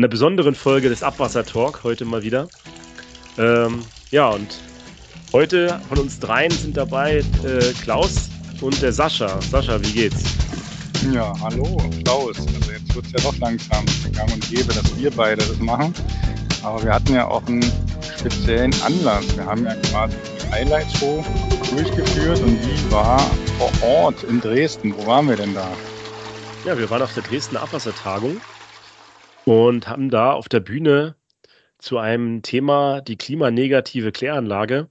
einer besonderen Folge des Abwasser Talk heute mal wieder. Ähm, ja, und heute von uns dreien sind dabei äh, Klaus und der Sascha. Sascha, wie geht's? Ja, hallo, Klaus. Also jetzt wird es ja doch langsam gang und gäbe, dass wir beide das machen. Aber wir hatten ja auch einen speziellen Anlass. Wir haben ja quasi die Highlight-Show durchgeführt und die war vor Ort in Dresden. Wo waren wir denn da? Ja, wir waren auf der Dresdner Abwassertagung und haben da auf der Bühne zu einem Thema die klimanegative Kläranlage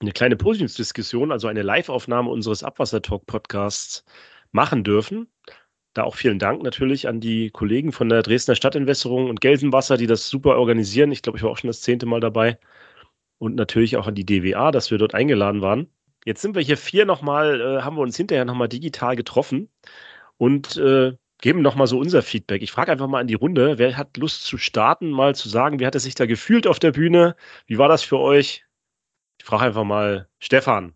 eine kleine Podiumsdiskussion, also eine Live-Aufnahme unseres Abwassertalk-Podcasts machen dürfen. Da auch vielen Dank natürlich an die Kollegen von der Dresdner Stadtentwässerung und Gelsenwasser, die das super organisieren. Ich glaube, ich war auch schon das zehnte Mal dabei. Und natürlich auch an die DWA, dass wir dort eingeladen waren. Jetzt sind wir hier vier nochmal, äh, haben wir uns hinterher nochmal digital getroffen und äh, geben nochmal so unser Feedback. Ich frage einfach mal in die Runde, wer hat Lust zu starten, mal zu sagen, wie hat es sich da gefühlt auf der Bühne? Wie war das für euch? Ich frage einfach mal Stefan.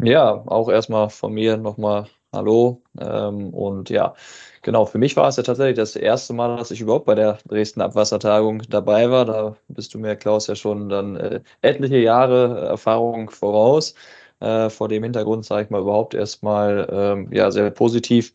Ja, auch erstmal von mir nochmal Hallo. Ähm, und ja, genau, für mich war es ja tatsächlich das erste Mal, dass ich überhaupt bei der Dresden Abwassertagung dabei war. Da bist du mir, Klaus, ja schon dann äh, etliche Jahre Erfahrung voraus. Äh, vor dem Hintergrund, sage ich mal, überhaupt erstmal ähm, ja, sehr positiv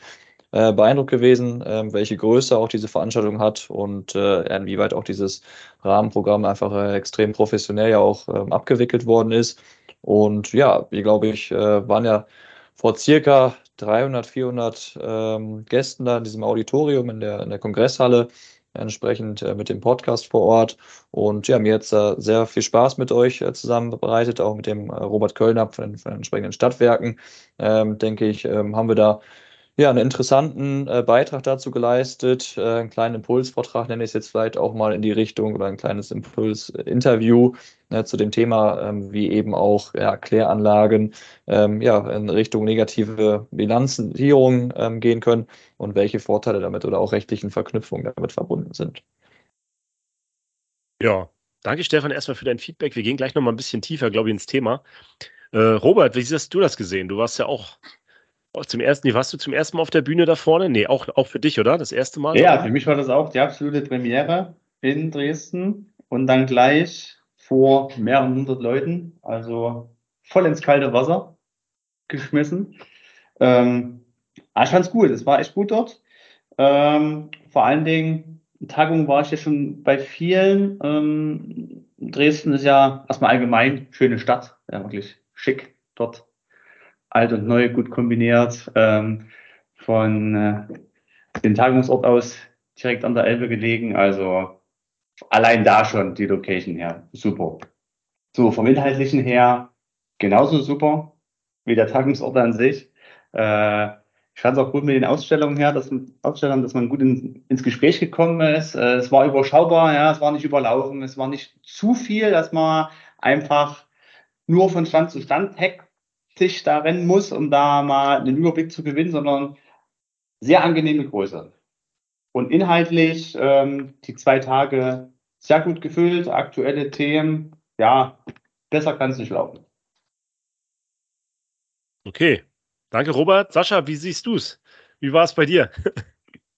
äh, beeindruckt gewesen, äh, welche Größe auch diese Veranstaltung hat und äh, inwieweit auch dieses Rahmenprogramm einfach äh, extrem professionell ja auch ähm, abgewickelt worden ist. Und ja, wie glaube ich, äh, waren ja vor circa 300, 400 ähm, Gästen da in diesem Auditorium in der, in der Kongresshalle, entsprechend äh, mit dem Podcast vor Ort. Und ja, mir jetzt äh, sehr viel Spaß mit euch äh, zusammen auch mit dem äh, Robert Kölner von, von den entsprechenden Stadtwerken. Ähm, denke ich, ähm, haben wir da ja, einen interessanten äh, Beitrag dazu geleistet, äh, einen kleinen Impulsvortrag nenne ich es jetzt vielleicht auch mal in die Richtung oder ein kleines Impulsinterview äh, zu dem Thema, ähm, wie eben auch ja, Kläranlagen ähm, ja, in Richtung negative Bilanzierung ähm, gehen können und welche Vorteile damit oder auch rechtlichen Verknüpfungen damit verbunden sind. Ja, danke Stefan erstmal für dein Feedback. Wir gehen gleich nochmal ein bisschen tiefer, glaube ich, ins Thema. Äh, Robert, wie hast du das gesehen? Du warst ja auch zum ersten, warst du zum ersten Mal auf der Bühne da vorne? Nee, auch, auch für dich, oder? Das erste Mal? Ja, für mich war das auch die absolute Premiere in Dresden und dann gleich vor mehreren hundert Leuten, also voll ins kalte Wasser geschmissen. Ähm, ich fand's gut, es war echt gut dort. Ähm, vor allen Dingen, Tagung war ich ja schon bei vielen. Ähm, Dresden ist ja erstmal allgemein schöne Stadt, ja, wirklich schick dort alt und neu gut kombiniert, ähm, von äh, dem Tagungsort aus direkt an der Elbe gelegen. Also allein da schon die Location her, super. So, vom Inhaltlichen her genauso super wie der Tagungsort an sich. Äh, ich fand es auch gut mit den Ausstellungen her, dass Ausstellern, dass man gut in, ins Gespräch gekommen ist. Äh, es war überschaubar, ja, es war nicht überlaufen, es war nicht zu viel, dass man einfach nur von Stand zu Stand heck sich da rennen muss, um da mal einen Überblick zu gewinnen, sondern sehr angenehme Größe. Und inhaltlich ähm, die zwei Tage sehr gut gefüllt, aktuelle Themen, ja, besser kann es nicht laufen. Okay, danke Robert. Sascha, wie siehst du es? Wie war es bei dir?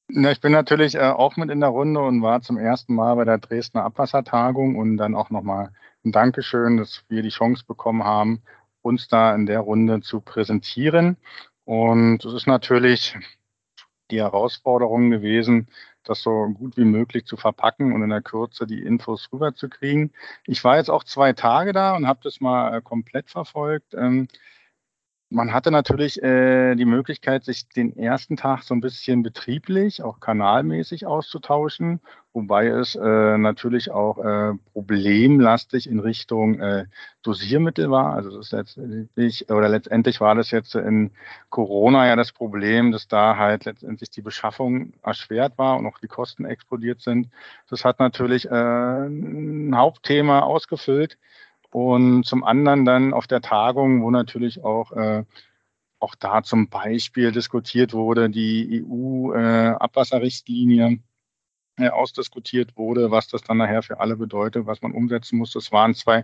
Ja, ich bin natürlich äh, auch mit in der Runde und war zum ersten Mal bei der Dresdner Abwassertagung und dann auch nochmal ein Dankeschön, dass wir die Chance bekommen haben, uns da in der Runde zu präsentieren. Und es ist natürlich die Herausforderung gewesen, das so gut wie möglich zu verpacken und in der Kürze die Infos rüberzukriegen. Ich war jetzt auch zwei Tage da und habe das mal äh, komplett verfolgt. Man hatte natürlich äh, die Möglichkeit, sich den ersten Tag so ein bisschen betrieblich, auch kanalmäßig auszutauschen, wobei es äh, natürlich auch äh, problemlastig in Richtung äh, Dosiermittel war. Also das ist letztendlich, oder letztendlich war das jetzt in Corona ja das Problem, dass da halt letztendlich die Beschaffung erschwert war und auch die Kosten explodiert sind. Das hat natürlich äh, ein Hauptthema ausgefüllt. Und zum anderen dann auf der Tagung, wo natürlich auch, äh, auch da zum Beispiel diskutiert wurde, die EU-Abwasserrichtlinie äh, ausdiskutiert wurde, was das dann nachher für alle bedeutet, was man umsetzen muss. Das waren zwei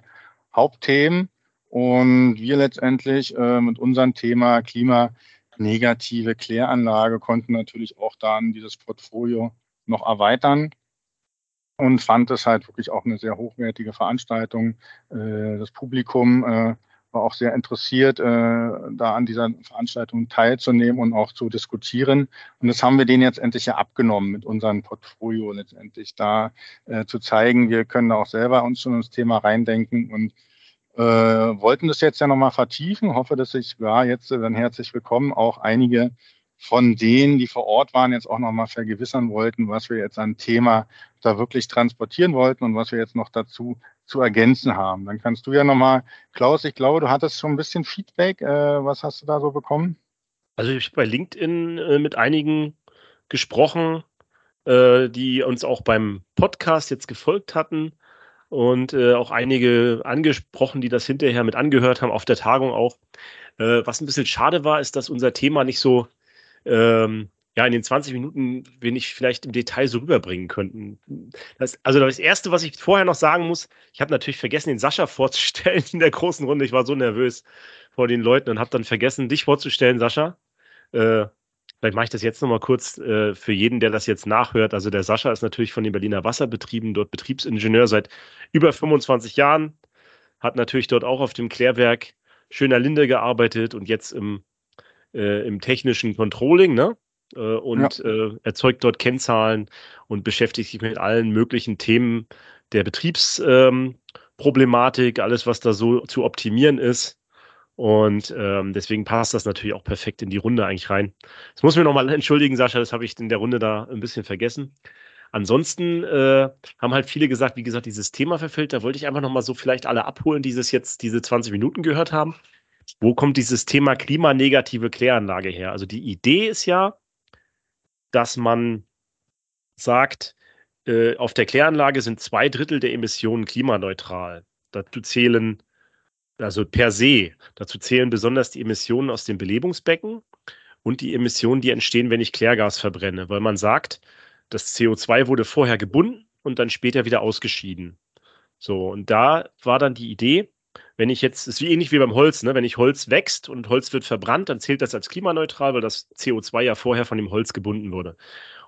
Hauptthemen. Und wir letztendlich äh, mit unserem Thema klimanegative Kläranlage konnten natürlich auch dann dieses Portfolio noch erweitern und fand es halt wirklich auch eine sehr hochwertige Veranstaltung. Äh, das Publikum äh, war auch sehr interessiert, äh, da an dieser Veranstaltung teilzunehmen und auch zu diskutieren. Und das haben wir denen jetzt endlich ja abgenommen mit unserem Portfolio letztendlich da zu zeigen, wir können da auch selber uns schon ins Thema reindenken und wollten das jetzt ja nochmal vertiefen. Hoffe, dass sich, ja, jetzt dann herzlich willkommen, auch einige von denen, die vor Ort waren, jetzt auch nochmal vergewissern wollten, was wir jetzt an Thema da wirklich transportieren wollten und was wir jetzt noch dazu zu ergänzen haben. Dann kannst du ja nochmal, Klaus, ich glaube, du hattest schon ein bisschen Feedback. Äh, was hast du da so bekommen? Also ich habe bei LinkedIn äh, mit einigen gesprochen, äh, die uns auch beim Podcast jetzt gefolgt hatten und äh, auch einige angesprochen, die das hinterher mit angehört haben, auf der Tagung auch. Äh, was ein bisschen schade war, ist, dass unser Thema nicht so ähm, ja, in den 20 Minuten wenig vielleicht im Detail so rüberbringen könnten. Das, also das Erste, was ich vorher noch sagen muss, ich habe natürlich vergessen, den Sascha vorzustellen in der großen Runde. Ich war so nervös vor den Leuten und habe dann vergessen, dich vorzustellen, Sascha. Äh, vielleicht mache ich das jetzt nochmal kurz äh, für jeden, der das jetzt nachhört. Also der Sascha ist natürlich von den Berliner Wasserbetrieben, dort Betriebsingenieur seit über 25 Jahren, hat natürlich dort auch auf dem Klärwerk Schöner Linde gearbeitet und jetzt im, äh, im technischen Controlling, ne? Äh, und ja. äh, erzeugt dort Kennzahlen und beschäftigt sich mit allen möglichen Themen der Betriebsproblematik, ähm, alles, was da so zu optimieren ist. Und ähm, deswegen passt das natürlich auch perfekt in die Runde eigentlich rein. Das muss mir nochmal entschuldigen, Sascha, das habe ich in der Runde da ein bisschen vergessen. Ansonsten äh, haben halt viele gesagt, wie gesagt, dieses Thema verfällt. Da wollte ich einfach nochmal so vielleicht alle abholen, die es jetzt diese 20 Minuten gehört haben. Wo kommt dieses Thema klimanegative Kläranlage her? Also die Idee ist ja, dass man sagt, äh, auf der Kläranlage sind zwei Drittel der Emissionen klimaneutral. Dazu zählen, also per se, dazu zählen besonders die Emissionen aus dem Belebungsbecken und die Emissionen, die entstehen, wenn ich Klärgas verbrenne, weil man sagt, das CO2 wurde vorher gebunden und dann später wieder ausgeschieden. So, und da war dann die Idee, wenn ich jetzt, ist wie ähnlich wie beim Holz, ne? wenn ich Holz wächst und Holz wird verbrannt, dann zählt das als klimaneutral, weil das CO2 ja vorher von dem Holz gebunden wurde.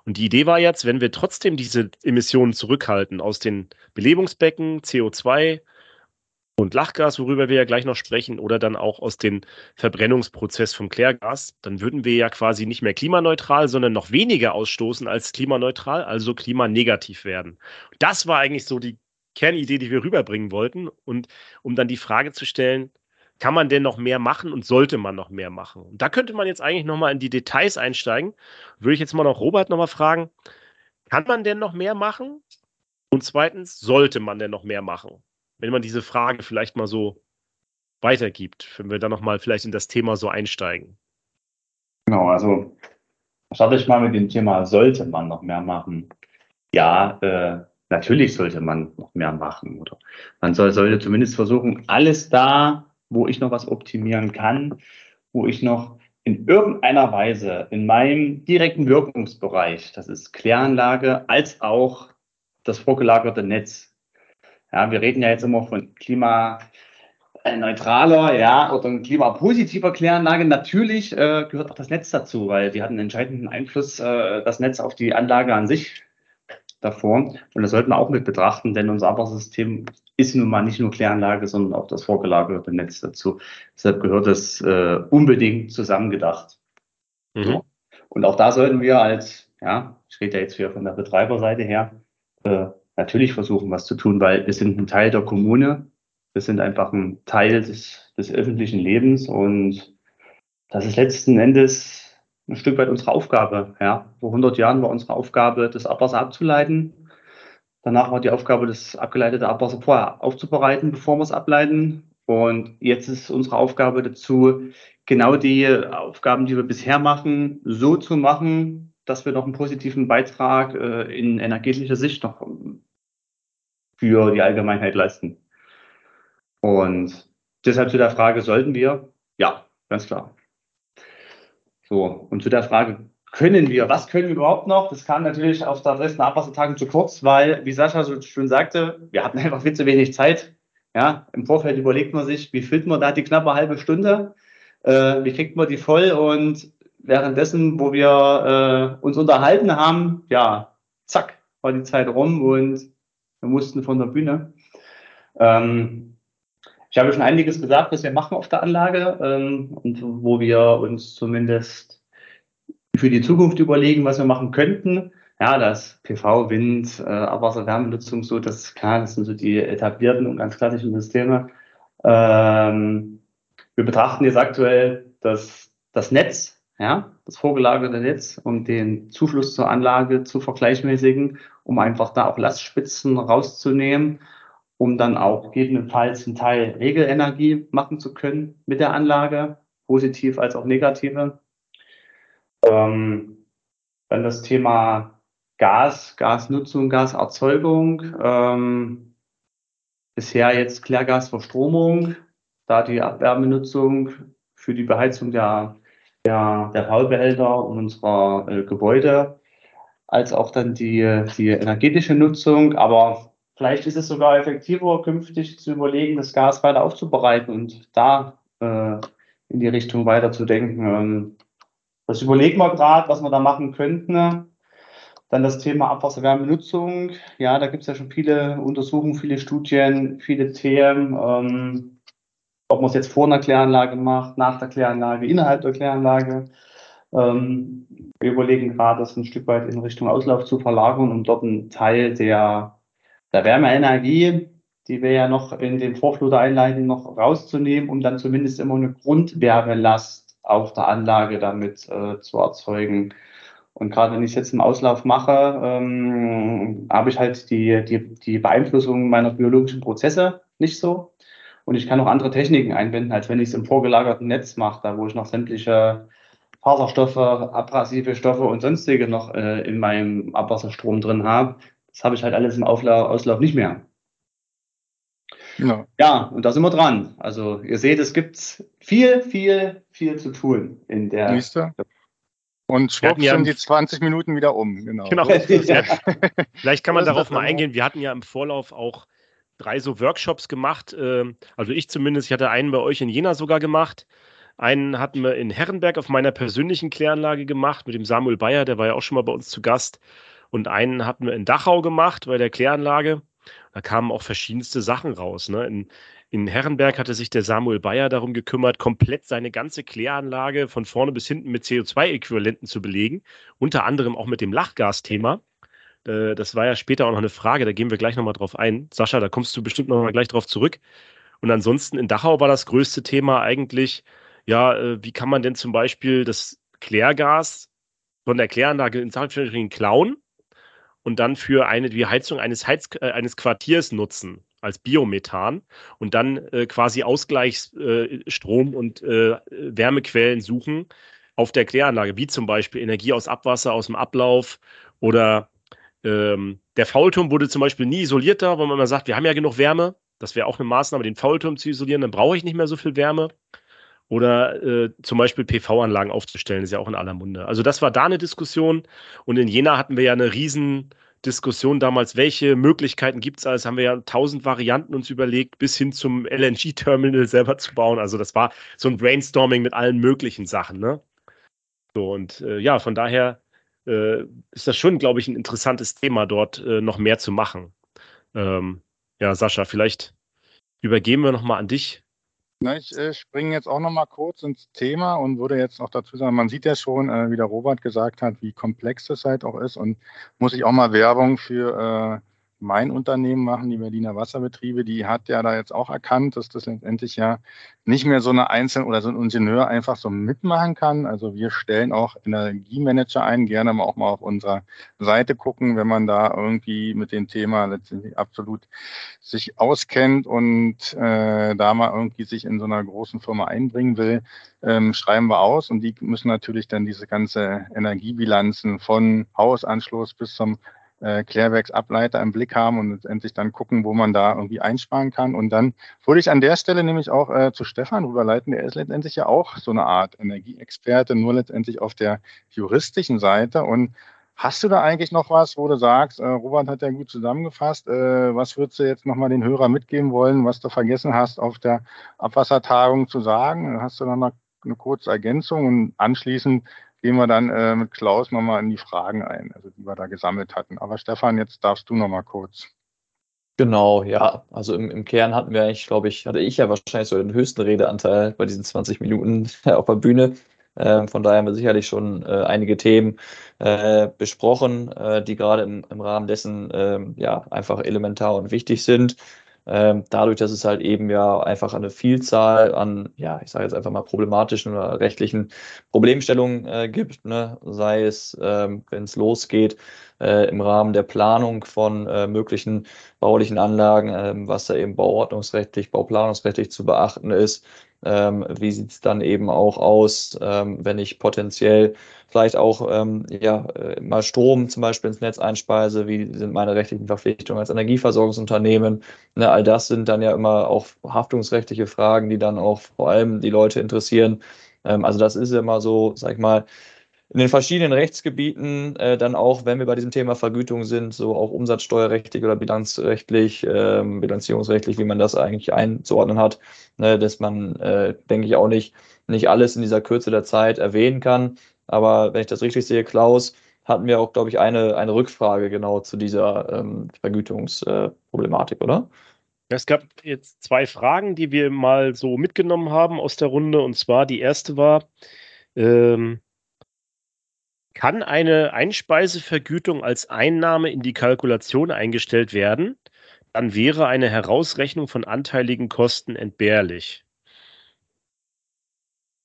Und die Idee war jetzt, wenn wir trotzdem diese Emissionen zurückhalten aus den Belebungsbecken, CO2 und Lachgas, worüber wir ja gleich noch sprechen, oder dann auch aus dem Verbrennungsprozess vom Klärgas, dann würden wir ja quasi nicht mehr klimaneutral, sondern noch weniger ausstoßen als klimaneutral, also klimanegativ werden. Das war eigentlich so die Kernidee, die wir rüberbringen wollten. Und um dann die Frage zu stellen, kann man denn noch mehr machen und sollte man noch mehr machen? Und da könnte man jetzt eigentlich nochmal in die Details einsteigen. Würde ich jetzt mal noch Robert nochmal fragen, kann man denn noch mehr machen? Und zweitens, sollte man denn noch mehr machen? Wenn man diese Frage vielleicht mal so weitergibt, wenn wir dann nochmal vielleicht in das Thema so einsteigen. Genau, also starte ich mal mit dem Thema, sollte man noch mehr machen? Ja, äh, natürlich sollte man noch mehr machen oder man soll, sollte zumindest versuchen, alles da, wo ich noch was optimieren kann, wo ich noch in irgendeiner Weise in meinem direkten Wirkungsbereich, das ist Kläranlage, als auch das vorgelagerte Netz. Ja, wir reden ja jetzt immer von klimaneutraler, ja, oder klimapositiver Kläranlage. Natürlich äh, gehört auch das Netz dazu, weil die hat einen entscheidenden Einfluss, äh, das Netz auf die Anlage an sich davor. Und das sollten wir auch mit betrachten, denn unser Abwassersystem ist nun mal nicht nur Kläranlage, sondern auch das vorgelagerte Netz dazu. Deshalb gehört das äh, unbedingt zusammengedacht. Mhm. So. Und auch da sollten wir als, ja, ich rede ja jetzt hier von der Betreiberseite her, äh, natürlich versuchen, was zu tun, weil wir sind ein Teil der Kommune. Wir sind einfach ein Teil des, des öffentlichen Lebens und das ist letzten Endes ein Stück weit unsere Aufgabe. Ja. Vor 100 Jahren war unsere Aufgabe, das Abwasser abzuleiten. Danach war die Aufgabe, das abgeleitete Abwasser vorher aufzubereiten, bevor wir es ableiten. Und jetzt ist unsere Aufgabe dazu, genau die Aufgaben, die wir bisher machen, so zu machen, dass wir noch einen positiven Beitrag äh, in energetischer Sicht noch für die Allgemeinheit leisten. Und deshalb zu der Frage, sollten wir? Ja, ganz klar. So, und zu der Frage, können wir, was können wir überhaupt noch? Das kam natürlich auf der Dresdner Abwassertagung zu kurz, weil, wie Sascha so schön sagte, wir hatten einfach viel zu wenig Zeit. Ja, im Vorfeld überlegt man sich, wie füllt man da die knappe halbe Stunde? Äh, wie kriegt man die voll? Und währenddessen, wo wir äh, uns unterhalten haben, ja, zack, war die Zeit rum und Wir mussten von der Bühne. Ähm, ich habe schon einiges gesagt, was wir machen auf der Anlage ähm, und wo wir uns zumindest für die Zukunft überlegen, was wir machen könnten. Ja, das PV, Wind, äh, Abwasserwärmenutzung, so, das klar, das sind so die etablierten und ganz klassischen Systeme. Ähm, wir betrachten jetzt aktuell das, das Netz, ja, das vorgelagerte Netz, um den Zufluss zur Anlage zu vergleichmäßigen, um einfach da auch Lastspitzen rauszunehmen, um dann auch gegebenenfalls einen Teil Regelenergie machen zu können mit der Anlage, positiv als auch negative. Ähm, dann das Thema Gas, Gasnutzung, Gaserzeugung. Ähm, bisher jetzt Klärgasverstromung, da die Abwärmenutzung für die Beheizung der, der, der Baubehälter unserer äh, Gebäude, als auch dann die, die energetische Nutzung. Aber vielleicht ist es sogar effektiver, künftig zu überlegen, das Gas weiter aufzubereiten und da äh, in die Richtung weiter zu denken. Ähm, das überlegen wir gerade, was wir da machen könnten. Dann das Thema Abwasserwärmenutzung. Ja, da gibt es ja schon viele Untersuchungen, viele Studien, viele Themen. Ähm, ob man es jetzt vor einer Kläranlage macht, nach der Kläranlage, innerhalb der Kläranlage. Ähm, wir überlegen gerade, das ein Stück weit in Richtung Auslauf zu verlagern, um dort einen Teil der, der Wärmeenergie, die wir ja noch in den Vorfluter einleiten, noch rauszunehmen, um dann zumindest immer eine Grundwärmelast auf der Anlage damit äh, zu erzeugen. Und gerade wenn ich es jetzt im Auslauf mache, ähm, habe ich halt die, die, die Beeinflussung meiner biologischen Prozesse nicht so. Und ich kann auch andere Techniken einbinden, als wenn ich es im vorgelagerten Netz mache, da wo ich noch sämtliche Faserstoffe, abrasive Stoffe und sonstige noch äh, in meinem Abwasserstrom drin habe. Das habe ich halt alles im Aufla Auslauf nicht mehr. Ja. ja, und da sind wir dran. Also ihr seht, es gibt viel, viel, viel zu tun in der. Nächste. Und schwupp ja sind die 20 Minuten wieder um. Genau. genau. Vielleicht kann man darauf mal eingehen. Wir hatten ja im Vorlauf auch drei so Workshops gemacht. Ähm, also ich zumindest, ich hatte einen bei euch in Jena sogar gemacht. Einen hatten wir in Herrenberg auf meiner persönlichen Kläranlage gemacht mit dem Samuel Bayer, der war ja auch schon mal bei uns zu Gast. Und einen hatten wir in Dachau gemacht bei der Kläranlage. Da kamen auch verschiedenste Sachen raus. Ne? In, in Herrenberg hatte sich der Samuel Bayer darum gekümmert, komplett seine ganze Kläranlage von vorne bis hinten mit CO2-Äquivalenten zu belegen. Unter anderem auch mit dem Lachgasthema. Äh, das war ja später auch noch eine Frage, da gehen wir gleich nochmal drauf ein. Sascha, da kommst du bestimmt nochmal gleich drauf zurück. Und ansonsten in Dachau war das größte Thema eigentlich, ja, äh, wie kann man denn zum Beispiel das Klärgas von der Kläranlage in Anführungsstrichen klauen und dann für eine die Heizung eines, Heiz, äh, eines Quartiers nutzen als Biomethan und dann äh, quasi Ausgleichsstrom äh, und äh, Wärmequellen suchen auf der Kläranlage, wie zum Beispiel Energie aus Abwasser, aus dem Ablauf oder ähm, der Faulturm wurde zum Beispiel nie isolierter, weil man immer sagt, wir haben ja genug Wärme. Das wäre auch eine Maßnahme, den Faulturm zu isolieren, dann brauche ich nicht mehr so viel Wärme. Oder äh, zum Beispiel PV-Anlagen aufzustellen, ist ja auch in aller Munde. Also das war da eine Diskussion. Und in Jena hatten wir ja eine riesen Diskussion damals, welche Möglichkeiten gibt es alles, haben wir ja tausend Varianten uns überlegt, bis hin zum LNG-Terminal selber zu bauen. Also das war so ein Brainstorming mit allen möglichen Sachen. Ne? So, und äh, ja, von daher äh, ist das schon, glaube ich, ein interessantes Thema, dort äh, noch mehr zu machen. Ähm, ja, Sascha, vielleicht übergeben wir nochmal an dich. Na, ich äh, springe jetzt auch nochmal kurz ins Thema und würde jetzt noch dazu sagen, man sieht ja schon, äh, wie der Robert gesagt hat, wie komplex das halt auch ist und muss ich auch mal Werbung für äh, mein Unternehmen machen, die Berliner Wasserbetriebe, die hat ja da jetzt auch erkannt, dass das letztendlich ja nicht mehr so eine Einzelne oder so ein Ingenieur einfach so mitmachen kann. Also wir stellen auch Energiemanager ein, gerne mal auch mal auf unserer Seite gucken, wenn man da irgendwie mit dem Thema letztendlich absolut sich auskennt und äh, da mal irgendwie sich in so einer großen Firma einbringen will, ähm, schreiben wir aus und die müssen natürlich dann diese ganze Energiebilanzen von Hausanschluss bis zum äh, Klärwerksableiter im Blick haben und letztendlich dann gucken, wo man da irgendwie einsparen kann. Und dann würde ich an der Stelle nämlich auch äh, zu Stefan rüberleiten. Der ist letztendlich ja auch so eine Art Energieexperte, nur letztendlich auf der juristischen Seite. Und hast du da eigentlich noch was, wo du sagst, äh, Robert hat ja gut zusammengefasst, äh, was würdest du jetzt nochmal den Hörer mitgeben wollen, was du vergessen hast auf der Abwassertagung zu sagen? Hast du dann noch eine kurze Ergänzung und anschließend gehen wir dann äh, mit Klaus nochmal in die Fragen ein, also die wir da gesammelt hatten. Aber Stefan, jetzt darfst du nochmal kurz. Genau, ja. Also im, im Kern hatten wir eigentlich, glaube ich, hatte ich ja wahrscheinlich so den höchsten Redeanteil bei diesen 20 Minuten auf der Bühne. Ähm, von daher haben wir sicherlich schon äh, einige Themen äh, besprochen, äh, die gerade im, im Rahmen dessen ähm, ja einfach elementar und wichtig sind. Ähm, dadurch, dass es halt eben ja einfach eine Vielzahl an, ja, ich sage jetzt einfach mal problematischen oder rechtlichen Problemstellungen äh, gibt, ne? sei es, ähm, wenn es losgeht, äh, im Rahmen der Planung von äh, möglichen baulichen Anlagen, ähm, was da eben bauordnungsrechtlich, bauplanungsrechtlich zu beachten ist. Ähm, wie sieht es dann eben auch aus, ähm, wenn ich potenziell vielleicht auch ähm, ja, äh, mal Strom zum Beispiel ins Netz einspeise? Wie sind meine rechtlichen Verpflichtungen als Energieversorgungsunternehmen? Ne, all das sind dann ja immer auch haftungsrechtliche Fragen, die dann auch vor allem die Leute interessieren. Ähm, also das ist immer so, sag ich mal, in den verschiedenen Rechtsgebieten äh, dann auch, wenn wir bei diesem Thema Vergütung sind, so auch umsatzsteuerrechtlich oder bilanzrechtlich, ähm, bilanzierungsrechtlich, wie man das eigentlich einzuordnen hat, ne, dass man, äh, denke ich, auch nicht, nicht alles in dieser Kürze der Zeit erwähnen kann. Aber wenn ich das richtig sehe, Klaus, hatten wir auch, glaube ich, eine, eine Rückfrage genau zu dieser ähm, Vergütungsproblematik, äh, oder? Es gab jetzt zwei Fragen, die wir mal so mitgenommen haben aus der Runde. Und zwar die erste war, ähm, kann eine Einspeisevergütung als Einnahme in die Kalkulation eingestellt werden, dann wäre eine Herausrechnung von anteiligen Kosten entbehrlich.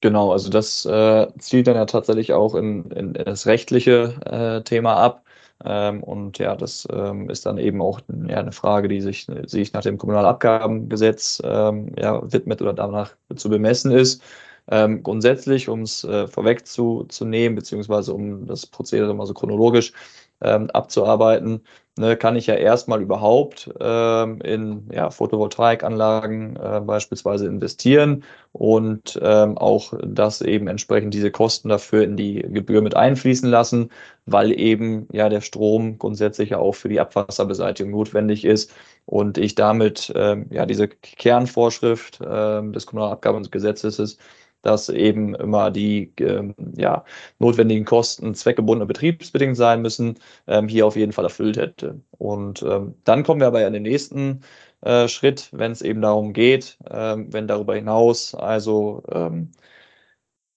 Genau, also das äh, zielt dann ja tatsächlich auch in, in, das rechtliche äh, Thema ab. Ähm, und ja, das ähm, ist dann eben auch ja, eine Frage, die sich, sich nach dem Kommunalabgabengesetz ähm, ja, widmet oder danach zu bemessen ist. Ähm, grundsätzlich, um es äh, vorwegzunehmen, beziehungsweise um das Prozedere mal so chronologisch ähm, abzuarbeiten, ne, kann ich ja erstmal überhaupt ähm, in ja, Photovoltaikanlagen äh, beispielsweise investieren und ähm, auch das eben entsprechend diese Kosten dafür in die Gebühr mit einfließen lassen, weil eben ja der Strom grundsätzlich ja auch für die Abwasserbeseitigung notwendig ist und ich damit ähm, ja diese Kernvorschrift äh, des Kommunalabgabengesetzes dass eben immer die ähm, ja, notwendigen Kosten zweckgebunden und betriebsbedingt sein müssen, ähm, hier auf jeden Fall erfüllt hätte. Und ähm, dann kommen wir aber in den nächsten äh, Schritt, wenn es eben darum geht, ähm, wenn darüber hinaus also ähm,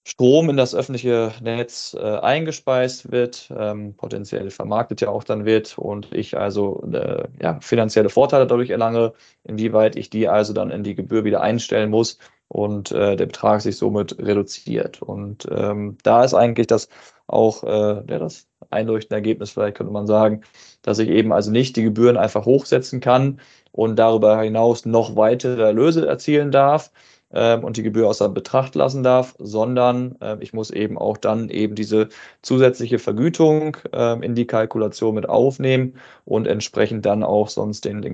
Strom in das öffentliche Netz äh, eingespeist wird, ähm, potenziell vermarktet ja auch dann wird und ich also äh, ja, finanzielle Vorteile dadurch erlange, inwieweit ich die also dann in die Gebühr wieder einstellen muss, und äh, der Betrag sich somit reduziert. Und ähm, da ist eigentlich das auch äh, ja, das einleuchtende Ergebnis, vielleicht könnte man sagen, dass ich eben also nicht die Gebühren einfach hochsetzen kann und darüber hinaus noch weitere Erlöse erzielen darf, ähm, und die Gebühr außer Betracht lassen darf, sondern äh, ich muss eben auch dann eben diese zusätzliche Vergütung äh, in die Kalkulation mit aufnehmen und entsprechend dann auch sonst den, den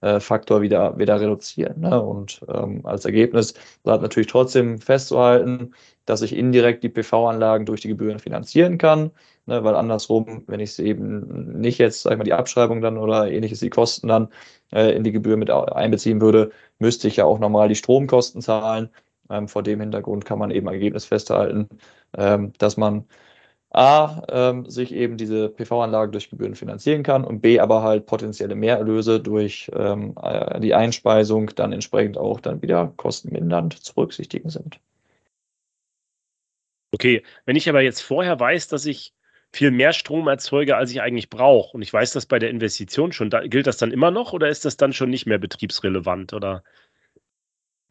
Kostenfaktor wieder, wieder reduzieren. Ne? Und ähm, als Ergebnis bleibt natürlich trotzdem festzuhalten, dass ich indirekt die PV-Anlagen durch die Gebühren finanzieren kann. Ne, weil andersrum, wenn ich es eben nicht jetzt, sag ich mal, die Abschreibung dann oder ähnliches, die Kosten dann äh, in die Gebühr mit einbeziehen würde, müsste ich ja auch nochmal die Stromkosten zahlen. Ähm, vor dem Hintergrund kann man eben Ergebnis festhalten, ähm, dass man A, ähm, sich eben diese PV-Anlagen durch Gebühren finanzieren kann und B, aber halt potenzielle Mehrerlöse durch ähm, äh, die Einspeisung dann entsprechend auch dann wieder kostenmindernd zu berücksichtigen sind. Okay, wenn ich aber jetzt vorher weiß, dass ich viel mehr Strom erzeuge, als ich eigentlich brauche. Und ich weiß das bei der Investition schon. Da, gilt das dann immer noch oder ist das dann schon nicht mehr betriebsrelevant? Oder?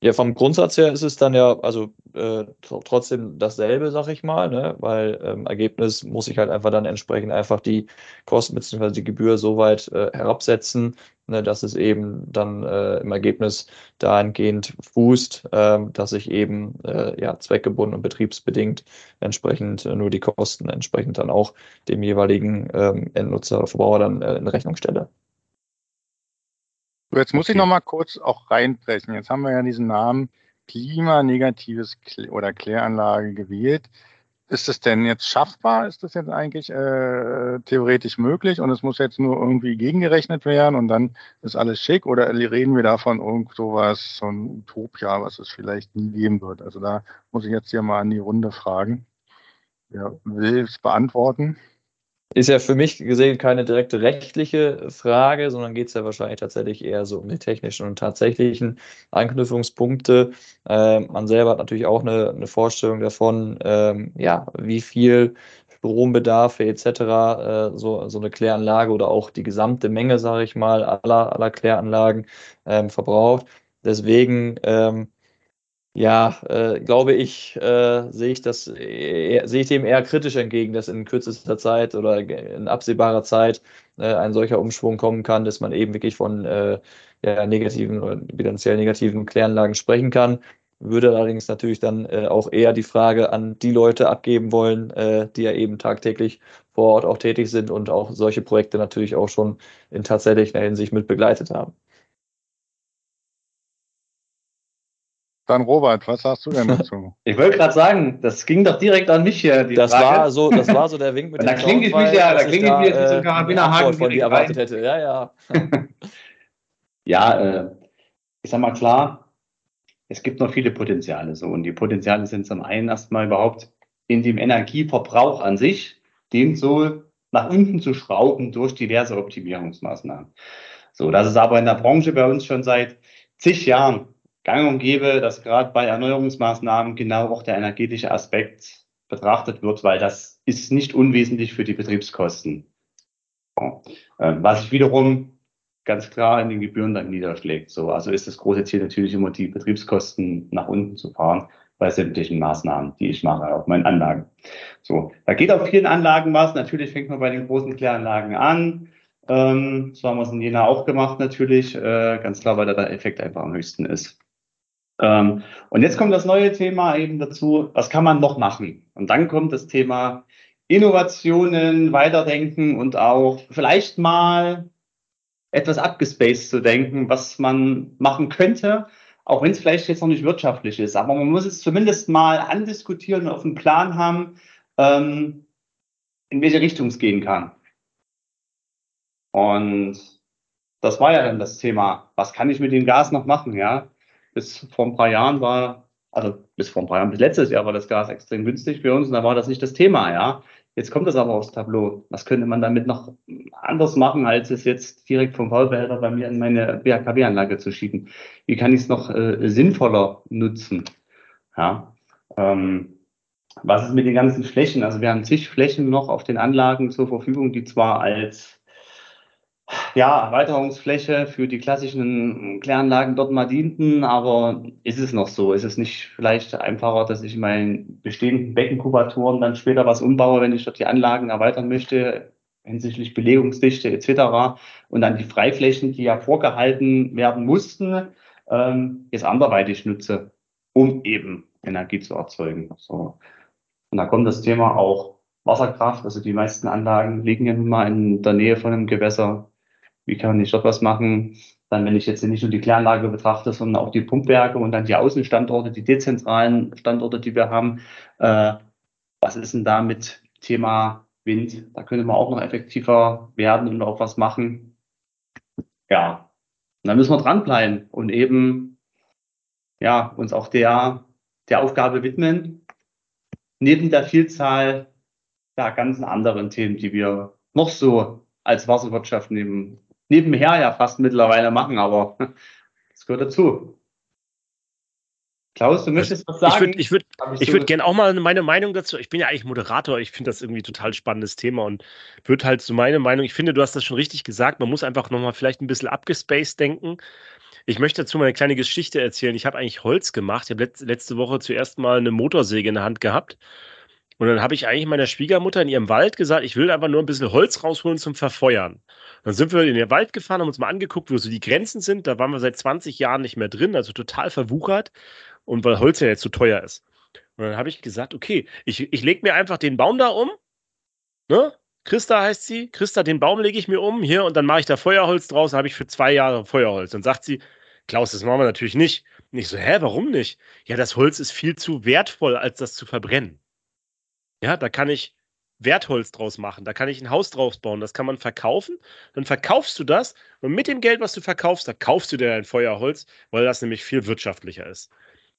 Ja, vom Grundsatz her ist es dann ja, also äh, trotzdem dasselbe, sag ich mal, ne? weil ähm, Ergebnis muss ich halt einfach dann entsprechend einfach die Kosten bzw. die Gebühr so weit äh, herabsetzen, ne, dass es eben dann äh, im Ergebnis dahingehend fußt, äh, dass ich eben äh, ja zweckgebunden und betriebsbedingt entsprechend äh, nur die Kosten entsprechend dann auch dem jeweiligen ähm, Endnutzer Verbraucher dann äh, in Rechnung stelle. Jetzt muss ich noch mal kurz auch reinbrechen. Jetzt haben wir ja diesen Namen klimanegatives oder Kläranlage gewählt. Ist es denn jetzt schaffbar? Ist das jetzt eigentlich äh, theoretisch möglich und es muss jetzt nur irgendwie gegengerechnet werden und dann ist alles schick? Oder reden wir davon irgend sowas, so ein Utopia, was es vielleicht nie geben wird? Also da muss ich jetzt hier mal an die Runde fragen. Wer will es beantworten? Ist ja für mich gesehen keine direkte rechtliche Frage, sondern geht es ja wahrscheinlich tatsächlich eher so um die technischen und tatsächlichen Anknüpfungspunkte. Ähm, man selber hat natürlich auch eine, eine Vorstellung davon, ähm, ja, wie viel Strombedarfe etc. Äh, so, so eine Kläranlage oder auch die gesamte Menge, sage ich mal, aller, aller Kläranlagen ähm, verbraucht. Deswegen ähm, ja, äh, glaube ich, äh, sehe ich das, äh, sehe ich dem eher kritisch entgegen, dass in kürzester Zeit oder in absehbarer Zeit äh, ein solcher Umschwung kommen kann, dass man eben wirklich von äh, ja, negativen oder bilanziell negativen Kläranlagen sprechen kann. Würde allerdings natürlich dann äh, auch eher die Frage an die Leute abgeben wollen, die ja eben tagtäglich vor Ort auch tätig sind und auch solche Projekte natürlich auch schon in tatsächlicher Hinsicht mit begleitet haben. Dann Robert, was sagst du denn dazu? Ich wollte gerade sagen, das ging doch direkt an mich hier. das Frage. war so, das war so der Wink mit dem Da klinge ich mich ja, da klinge ich mich jetzt wie so ein Karabinerhaken von dir erwartet hätte. Ja, ja. ja, äh, ich sag mal klar, es gibt noch viele Potenziale so und die Potenziale sind zum einen erstmal überhaupt in dem Energieverbrauch an sich, den so nach unten zu schrauben durch diverse Optimierungsmaßnahmen. So, das ist aber in der Branche bei uns schon seit zig Jahren gang und gäbe, dass gerade bei Erneuerungsmaßnahmen genau auch der energetische Aspekt betrachtet wird, weil das ist nicht unwesentlich für die Betriebskosten. Ähm, was sich wiederum ganz klar in den Gebühren dann niederschlägt. So, also ist das große Ziel natürlich immer, die Betriebskosten nach unten zu fahren bei sämtlichen Maßnahmen, die ich mache auf meinen Anlagen. So, da geht auf vielen Anlagen was. Natürlich fängt man bei den großen Kläranlagen an. Ähm, so haben wir es in Jena auch gemacht natürlich, äh, ganz klar, weil da der Effekt einfach am höchsten ist. Ähm, und jetzt kommt das neue Thema eben dazu, was kann man noch machen? Und dann kommt das Thema Innovationen, Weiterdenken und auch vielleicht mal etwas abgespaced zu denken, was man machen könnte, auch wenn es vielleicht jetzt noch nicht wirtschaftlich ist. Aber man muss es zumindest mal andiskutieren und auf einen Plan haben, ähm, in welche Richtung es gehen kann. Und das war ja dann das Thema, was kann ich mit dem Gas noch machen, ja? Bis vor ein paar Jahren war, also bis vor ein paar Jahren, bis letztes Jahr war das Gas extrem günstig für uns und da war das nicht das Thema, ja. Jetzt kommt das aber aufs Tableau. Was könnte man damit noch anders machen, als es jetzt direkt vom V-Behälter bei mir in meine BHKW-Anlage zu schieben? Wie kann ich es noch äh, sinnvoller nutzen? Ja. Ähm, was ist mit den ganzen Flächen? Also wir haben zig Flächen noch auf den Anlagen zur Verfügung, die zwar als ja, Erweiterungsfläche für die klassischen Kläranlagen dort mal dienten, aber ist es noch so? Ist es nicht vielleicht einfacher, dass ich meinen bestehenden Beckenkubaturen dann später was umbaue, wenn ich dort die Anlagen erweitern möchte, hinsichtlich Belegungsdichte etc. und dann die Freiflächen, die ja vorgehalten werden mussten, ähm, jetzt anderweitig nutze, um eben Energie zu erzeugen. So. Und da kommt das Thema auch Wasserkraft. Also die meisten Anlagen liegen ja nun mal in der Nähe von einem Gewässer wie kann ich dort was machen? Dann, wenn ich jetzt nicht nur die Kläranlage betrachte, sondern auch die Pumpwerke und dann die Außenstandorte, die dezentralen Standorte, die wir haben. Äh, was ist denn da mit Thema Wind? Da könnte man auch noch effektiver werden und auch was machen. Ja, und dann müssen wir dranbleiben und eben ja, uns auch der, der Aufgabe widmen, neben der Vielzahl der ganzen anderen Themen, die wir noch so als Wasserwirtschaft neben nebenher ja fast mittlerweile machen, aber das gehört dazu. Klaus, du möchtest was sagen? Ich würde ich würd, ich würd gerne auch mal meine Meinung dazu. Ich bin ja eigentlich Moderator. Ich finde das irgendwie total spannendes Thema und würde halt so meine Meinung. Ich finde, du hast das schon richtig gesagt. Man muss einfach nochmal vielleicht ein bisschen abgespaced denken. Ich möchte dazu mal eine kleine Geschichte erzählen. Ich habe eigentlich Holz gemacht. Ich habe letzte Woche zuerst mal eine Motorsäge in der Hand gehabt. Und dann habe ich eigentlich meiner Schwiegermutter in ihrem Wald gesagt, ich will einfach nur ein bisschen Holz rausholen zum Verfeuern. Dann sind wir in den Wald gefahren, haben uns mal angeguckt, wo so die Grenzen sind. Da waren wir seit 20 Jahren nicht mehr drin, also total verwuchert. Und weil Holz ja jetzt zu so teuer ist. Und dann habe ich gesagt, okay, ich, ich lege mir einfach den Baum da um. Ne? Christa heißt sie. Christa, den Baum lege ich mir um hier und dann mache ich da Feuerholz draus. Dann habe ich für zwei Jahre Feuerholz. Dann sagt sie, Klaus, das machen wir natürlich nicht. Und ich so, hä, warum nicht? Ja, das Holz ist viel zu wertvoll, als das zu verbrennen. Ja, da kann ich Wertholz draus machen. Da kann ich ein Haus draus bauen. Das kann man verkaufen. Dann verkaufst du das und mit dem Geld, was du verkaufst, da kaufst du dir dein Feuerholz, weil das nämlich viel wirtschaftlicher ist.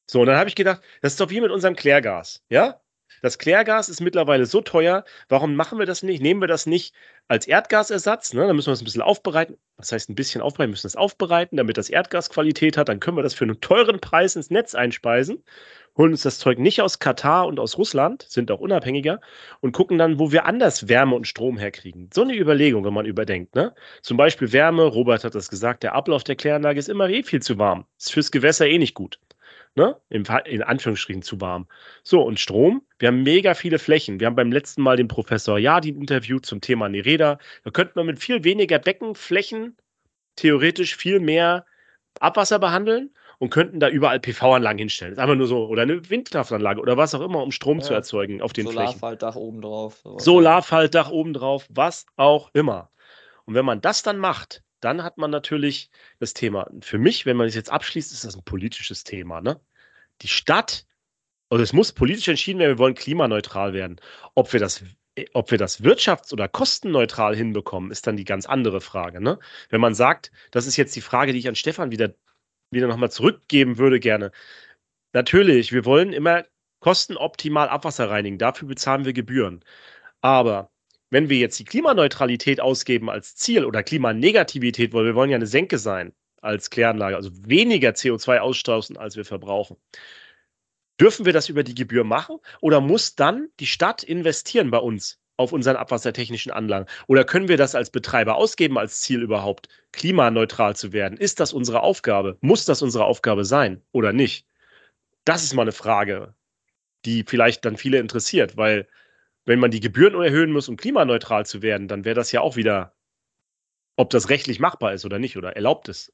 So, und dann habe ich gedacht, das ist doch wie mit unserem Klärgas. Ja? Das Klärgas ist mittlerweile so teuer. Warum machen wir das nicht? Nehmen wir das nicht als Erdgasersatz? Ne? Dann müssen wir es ein bisschen aufbereiten. Was heißt ein bisschen aufbereiten? Wir müssen es aufbereiten, damit das Erdgas Qualität hat. Dann können wir das für einen teuren Preis ins Netz einspeisen holen uns das Zeug nicht aus Katar und aus Russland, sind auch unabhängiger und gucken dann, wo wir anders Wärme und Strom herkriegen. So eine Überlegung, wenn man überdenkt. Ne? Zum Beispiel Wärme, Robert hat das gesagt, der Ablauf der Kläranlage ist immer eh viel zu warm. Ist fürs Gewässer eh nicht gut. Ne? In, Anführungsstrichen zu warm. So, und Strom, wir haben mega viele Flächen. Wir haben beim letzten Mal den Professor Yadin interviewt zum Thema Nereda. Da könnte man mit viel weniger Beckenflächen theoretisch viel mehr Abwasser behandeln und könnten da überall PV-Anlagen hinstellen. Das ist einfach nur so, oder eine Windkraftanlage oder was auch immer, um Strom ja. zu erzeugen auf den Flächen. Solarfaltdach obendrauf. Solarfaltdach obendrauf, was auch immer. Und wenn man das dann macht, dann hat man natürlich das Thema. Für mich, wenn man es jetzt abschließt, ist das ein politisches Thema. Ne? Die Stadt, also es muss politisch entschieden werden, wir wollen klimaneutral werden. Ob wir das ob wir das wirtschafts- oder kostenneutral hinbekommen, ist dann die ganz andere Frage. Ne? Wenn man sagt, das ist jetzt die Frage, die ich an Stefan wieder wieder nochmal zurückgeben würde gerne. Natürlich, wir wollen immer kostenoptimal Abwasser reinigen. Dafür bezahlen wir Gebühren. Aber wenn wir jetzt die Klimaneutralität ausgeben als Ziel oder Klimanegativität, weil wir wollen ja eine Senke sein als Kläranlage, also weniger CO2 ausstoßen, als wir verbrauchen. Dürfen wir das über die Gebühr machen oder muss dann die Stadt investieren bei uns? Auf unseren abwassertechnischen Anlagen? Oder können wir das als Betreiber ausgeben als Ziel überhaupt, klimaneutral zu werden? Ist das unsere Aufgabe? Muss das unsere Aufgabe sein oder nicht? Das ist mal eine Frage, die vielleicht dann viele interessiert, weil wenn man die Gebühren erhöhen muss, um klimaneutral zu werden, dann wäre das ja auch wieder, ob das rechtlich machbar ist oder nicht oder erlaubt ist.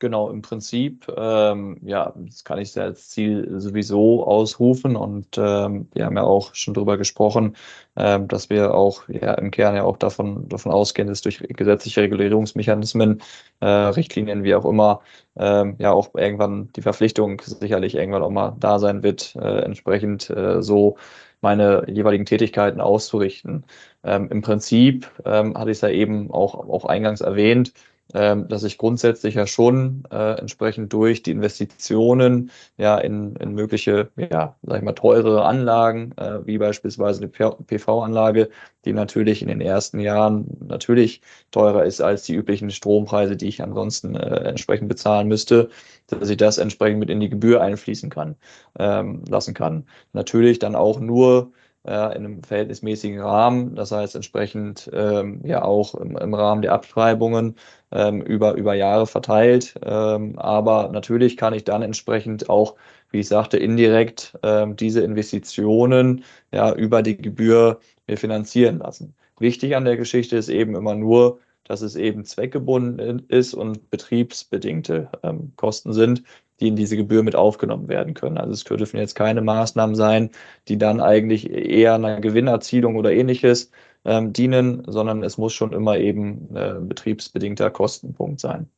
Genau, im Prinzip, ähm, ja, das kann ich als Ziel sowieso ausrufen und ähm, wir haben ja auch schon darüber gesprochen, ähm, dass wir auch ja im Kern ja auch davon, davon ausgehen, dass durch gesetzliche Regulierungsmechanismen, äh, Richtlinien, wie auch immer, ähm, ja auch irgendwann die Verpflichtung sicherlich irgendwann auch mal da sein wird, äh, entsprechend äh, so meine jeweiligen Tätigkeiten auszurichten. Ähm, Im Prinzip ähm, hatte ich es ja eben auch, auch eingangs erwähnt, dass ich grundsätzlich ja schon äh, entsprechend durch die Investitionen ja in, in mögliche, ja, sag ich mal, teure Anlagen, äh, wie beispielsweise eine PV-Anlage, die natürlich in den ersten Jahren natürlich teurer ist als die üblichen Strompreise, die ich ansonsten äh, entsprechend bezahlen müsste, dass ich das entsprechend mit in die Gebühr einfließen kann, ähm, lassen kann. Natürlich dann auch nur äh, in einem verhältnismäßigen Rahmen, das heißt entsprechend ähm, ja auch im, im Rahmen der Abschreibungen ähm, über, über Jahre verteilt. Ähm, aber natürlich kann ich dann entsprechend auch, wie ich sagte, indirekt ähm, diese Investitionen ja über die Gebühr mir finanzieren lassen. Wichtig an der Geschichte ist eben immer nur, dass es eben zweckgebunden ist und betriebsbedingte ähm, Kosten sind, die in diese Gebühr mit aufgenommen werden können. Also es dürfen jetzt keine Maßnahmen sein, die dann eigentlich eher einer Gewinnerzielung oder ähnliches ähm, dienen, sondern es muss schon immer eben äh, betriebsbedingter Kostenpunkt sein.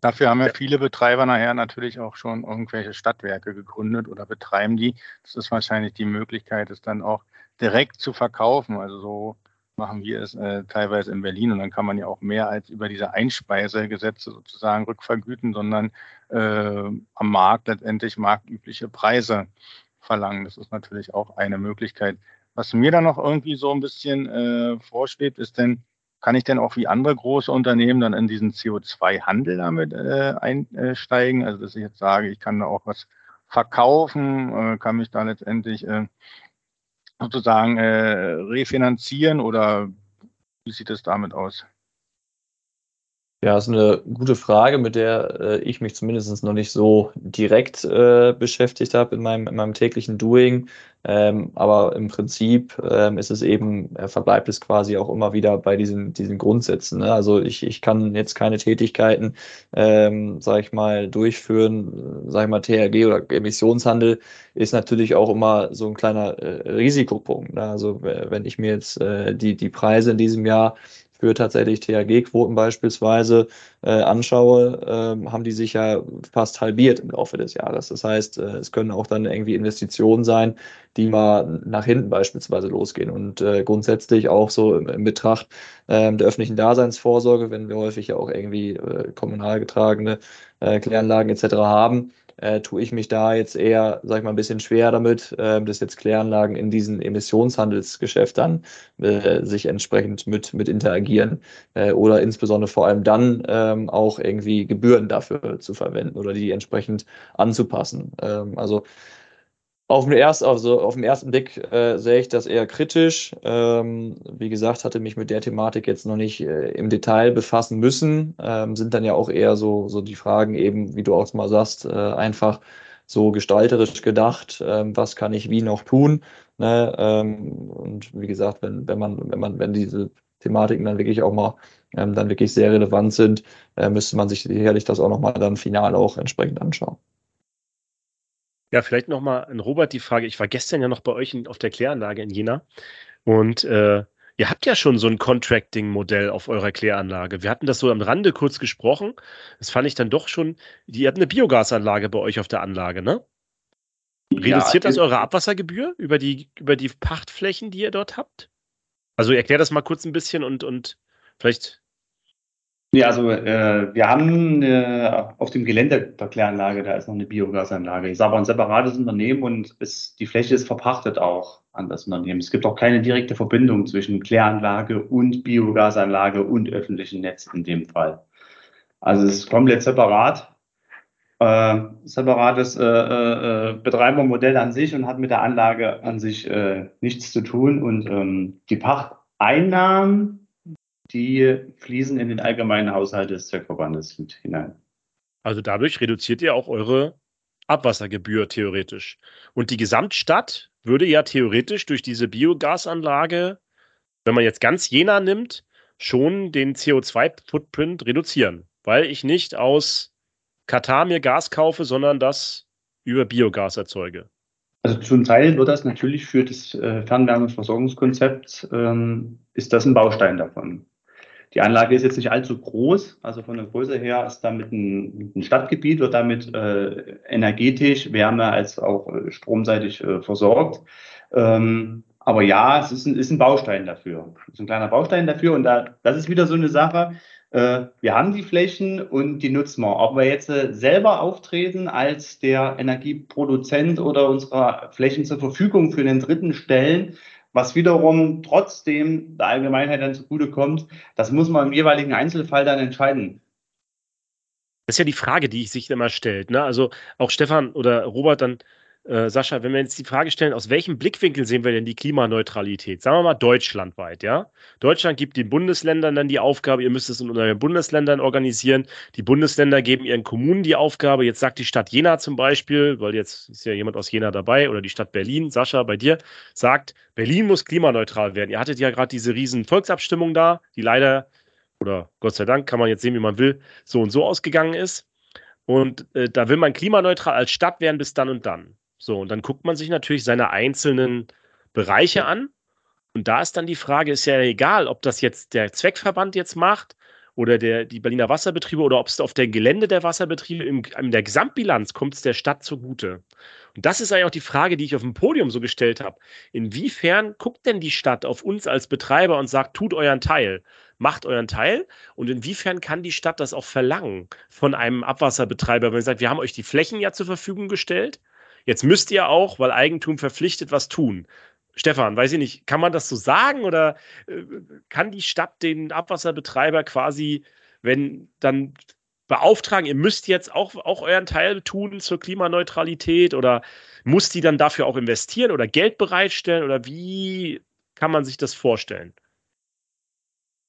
Dafür haben ja viele Betreiber nachher natürlich auch schon irgendwelche Stadtwerke gegründet oder betreiben die. Das ist wahrscheinlich die Möglichkeit, es dann auch direkt zu verkaufen. Also so machen wir es äh, teilweise in Berlin und dann kann man ja auch mehr als über diese Einspeisegesetze sozusagen rückvergüten, sondern äh, am Markt letztendlich marktübliche Preise verlangen. Das ist natürlich auch eine Möglichkeit. Was mir dann noch irgendwie so ein bisschen äh, vorschwebt, ist denn, kann ich denn auch wie andere große Unternehmen dann in diesen CO2-Handel damit äh, einsteigen? Also dass ich jetzt sage, ich kann da auch was verkaufen, äh, kann mich da letztendlich äh, sozusagen äh, refinanzieren oder wie sieht es damit aus? Ja, das ist eine gute Frage, mit der äh, ich mich zumindest noch nicht so direkt äh, beschäftigt habe in meinem, in meinem täglichen Doing. Ähm, aber im Prinzip ähm, ist es eben, äh, verbleibt es quasi auch immer wieder bei diesen, diesen Grundsätzen. Ne? Also ich, ich kann jetzt keine Tätigkeiten, ähm, sage ich mal, durchführen, sage ich mal, THG oder Emissionshandel ist natürlich auch immer so ein kleiner äh, Risikopunkt. Ne? Also wenn ich mir jetzt äh, die, die Preise in diesem Jahr für tatsächlich THG-Quoten beispielsweise äh, anschaue, äh, haben die sich ja fast halbiert im Laufe des Jahres. Das heißt, äh, es können auch dann irgendwie Investitionen sein, die mal nach hinten beispielsweise losgehen. Und äh, grundsätzlich auch so im, im Betracht äh, der öffentlichen Daseinsvorsorge, wenn wir häufig ja auch irgendwie äh, kommunal getragene äh, Kläranlagen etc. haben, äh, tue ich mich da jetzt eher, sag ich mal, ein bisschen schwer damit, äh, dass jetzt Kläranlagen in diesen Emissionshandelsgeschäft dann äh, sich entsprechend mit, mit interagieren äh, oder insbesondere vor allem dann ähm, auch irgendwie Gebühren dafür zu verwenden oder die entsprechend anzupassen. Ähm, also auf den, erst, also auf den ersten Blick äh, sehe ich das eher kritisch. Ähm, wie gesagt, hatte mich mit der Thematik jetzt noch nicht äh, im Detail befassen müssen. Ähm, sind dann ja auch eher so, so die Fragen eben, wie du auch mal sagst, äh, einfach so gestalterisch gedacht, ähm, was kann ich wie noch tun. Ne? Ähm, und wie gesagt, wenn, wenn man, wenn man, wenn diese Thematiken dann wirklich auch mal ähm, dann wirklich sehr relevant sind, äh, müsste man sich sicherlich das auch nochmal dann final auch entsprechend anschauen. Ja, vielleicht nochmal an Robert die Frage. Ich war gestern ja noch bei euch in, auf der Kläranlage in Jena und äh, ihr habt ja schon so ein Contracting-Modell auf eurer Kläranlage. Wir hatten das so am Rande kurz gesprochen. Das fand ich dann doch schon. Ihr habt eine Biogasanlage bei euch auf der Anlage, ne? Reduziert ja, das eure Abwassergebühr über die, über die Pachtflächen, die ihr dort habt? Also erklär das mal kurz ein bisschen und, und vielleicht ja, also äh, wir haben äh, auf dem Gelände der Kläranlage, da ist noch eine Biogasanlage. Ist aber ein separates Unternehmen und ist, die Fläche ist verpachtet auch an das Unternehmen. Es gibt auch keine direkte Verbindung zwischen Kläranlage und Biogasanlage und öffentlichem Netz in dem Fall. Also es ist komplett separat. Äh, separates äh, äh, Betreibermodell an sich und hat mit der Anlage an sich äh, nichts zu tun. Und ähm, die Pachteinnahmen die fließen in den allgemeinen Haushalt des Zweckverbandes mit hinein. Also dadurch reduziert ihr auch eure Abwassergebühr theoretisch. Und die Gesamtstadt würde ja theoretisch durch diese Biogasanlage, wenn man jetzt ganz Jena nimmt, schon den CO2-Footprint reduzieren, weil ich nicht aus Katar mir Gas kaufe, sondern das über Biogas erzeuge. Also zum Teil wird das natürlich für das äh, Fernwärmeversorgungskonzept, ähm, ist das ein Baustein davon. Die Anlage ist jetzt nicht allzu groß, also von der Größe her ist damit ein, ein Stadtgebiet, wird damit äh, energetisch, Wärme als auch äh, stromseitig äh, versorgt. Ähm, aber ja, es ist ein, ist ein Baustein dafür. Es ist ein kleiner Baustein dafür und da, das ist wieder so eine Sache. Äh, wir haben die Flächen und die nutzen wir. Ob wir jetzt äh, selber auftreten als der Energieproduzent oder unsere Flächen zur Verfügung für den Dritten stellen, was wiederum trotzdem der Allgemeinheit dann zugutekommt, das muss man im jeweiligen Einzelfall dann entscheiden. Das ist ja die Frage, die sich immer stellt. Ne? Also auch Stefan oder Robert dann äh, Sascha, wenn wir jetzt die Frage stellen, aus welchem Blickwinkel sehen wir denn die Klimaneutralität? Sagen wir mal deutschlandweit, ja? Deutschland gibt den Bundesländern dann die Aufgabe, ihr müsst es in euren Bundesländern organisieren. Die Bundesländer geben ihren Kommunen die Aufgabe. Jetzt sagt die Stadt Jena zum Beispiel, weil jetzt ist ja jemand aus Jena dabei, oder die Stadt Berlin, Sascha, bei dir, sagt, Berlin muss klimaneutral werden. Ihr hattet ja gerade diese riesen Volksabstimmung da, die leider, oder Gott sei Dank, kann man jetzt sehen, wie man will, so und so ausgegangen ist. Und äh, da will man klimaneutral als Stadt werden bis dann und dann. So, und dann guckt man sich natürlich seine einzelnen Bereiche an. Und da ist dann die Frage, ist ja egal, ob das jetzt der Zweckverband jetzt macht oder der, die Berliner Wasserbetriebe oder ob es auf der Gelände der Wasserbetriebe im, in der Gesamtbilanz kommt es der Stadt zugute. Und das ist eigentlich auch die Frage, die ich auf dem Podium so gestellt habe. Inwiefern guckt denn die Stadt auf uns als Betreiber und sagt, tut euren Teil, macht euren Teil? Und inwiefern kann die Stadt das auch verlangen von einem Abwasserbetreiber, wenn sie sagt, wir haben euch die Flächen ja zur Verfügung gestellt, Jetzt müsst ihr auch, weil Eigentum verpflichtet, was tun. Stefan, weiß ich nicht, kann man das so sagen oder äh, kann die Stadt den Abwasserbetreiber quasi, wenn dann beauftragen, ihr müsst jetzt auch, auch euren Teil tun zur Klimaneutralität oder muss die dann dafür auch investieren oder Geld bereitstellen oder wie kann man sich das vorstellen?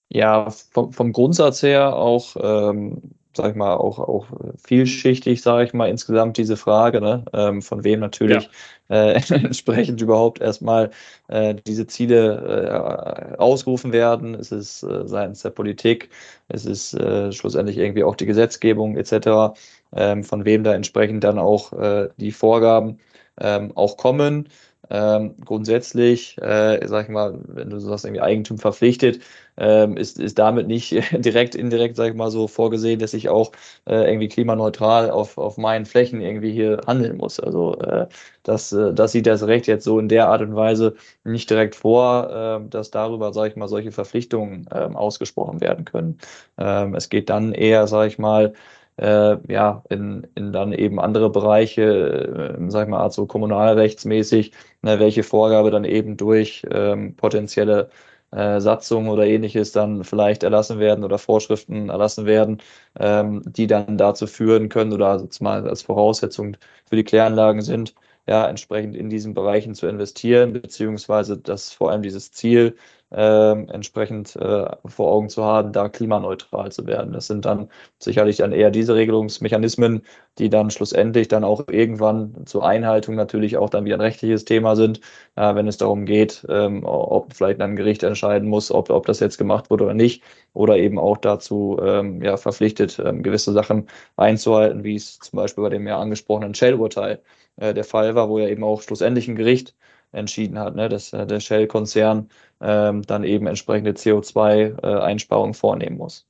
Ja, vom, vom Grundsatz her auch ähm, sag ich mal, auch, auch vielschichtig, sage ich mal, insgesamt diese Frage, ne? ähm, von wem natürlich ja. äh, entsprechend überhaupt erstmal äh, diese Ziele äh, ausgerufen werden. Es ist äh, seitens der Politik, es ist äh, schlussendlich irgendwie auch die Gesetzgebung etc., ähm, von wem da entsprechend dann auch äh, die Vorgaben ähm, auch kommen. Ähm, grundsätzlich, äh, sag ich mal, wenn du sagst, irgendwie Eigentum verpflichtet, ähm, ist, ist damit nicht direkt, indirekt, sag ich mal, so vorgesehen, dass ich auch äh, irgendwie klimaneutral auf, auf meinen Flächen irgendwie hier handeln muss. Also äh, das, äh, das sieht das Recht jetzt so in der Art und Weise nicht direkt vor, äh, dass darüber, sag ich mal, solche Verpflichtungen äh, ausgesprochen werden können. Ähm, es geht dann eher, sag ich mal, äh, ja, in, in dann eben andere Bereiche, äh, sag ich mal, also kommunalrechtsmäßig, ne, welche Vorgabe dann eben durch ähm, potenzielle äh, Satzungen oder ähnliches dann vielleicht erlassen werden oder Vorschriften erlassen werden, ähm, die dann dazu führen können oder also als Voraussetzung für die Kläranlagen sind, ja, entsprechend in diesen Bereichen zu investieren, beziehungsweise dass vor allem dieses Ziel äh, entsprechend äh, vor Augen zu haben, da klimaneutral zu werden. Das sind dann sicherlich dann eher diese Regelungsmechanismen, die dann schlussendlich dann auch irgendwann zur Einhaltung natürlich auch dann wieder ein rechtliches Thema sind, äh, wenn es darum geht, ähm, ob vielleicht ein Gericht entscheiden muss, ob, ob das jetzt gemacht wurde oder nicht, oder eben auch dazu ähm, ja, verpflichtet, ähm, gewisse Sachen einzuhalten, wie es zum Beispiel bei dem ja angesprochenen Shell-Urteil äh, der Fall war, wo ja eben auch schlussendlich ein Gericht entschieden hat, ne, dass äh, der Shell-Konzern ähm, dann eben entsprechende CO2-Einsparungen äh, vornehmen muss.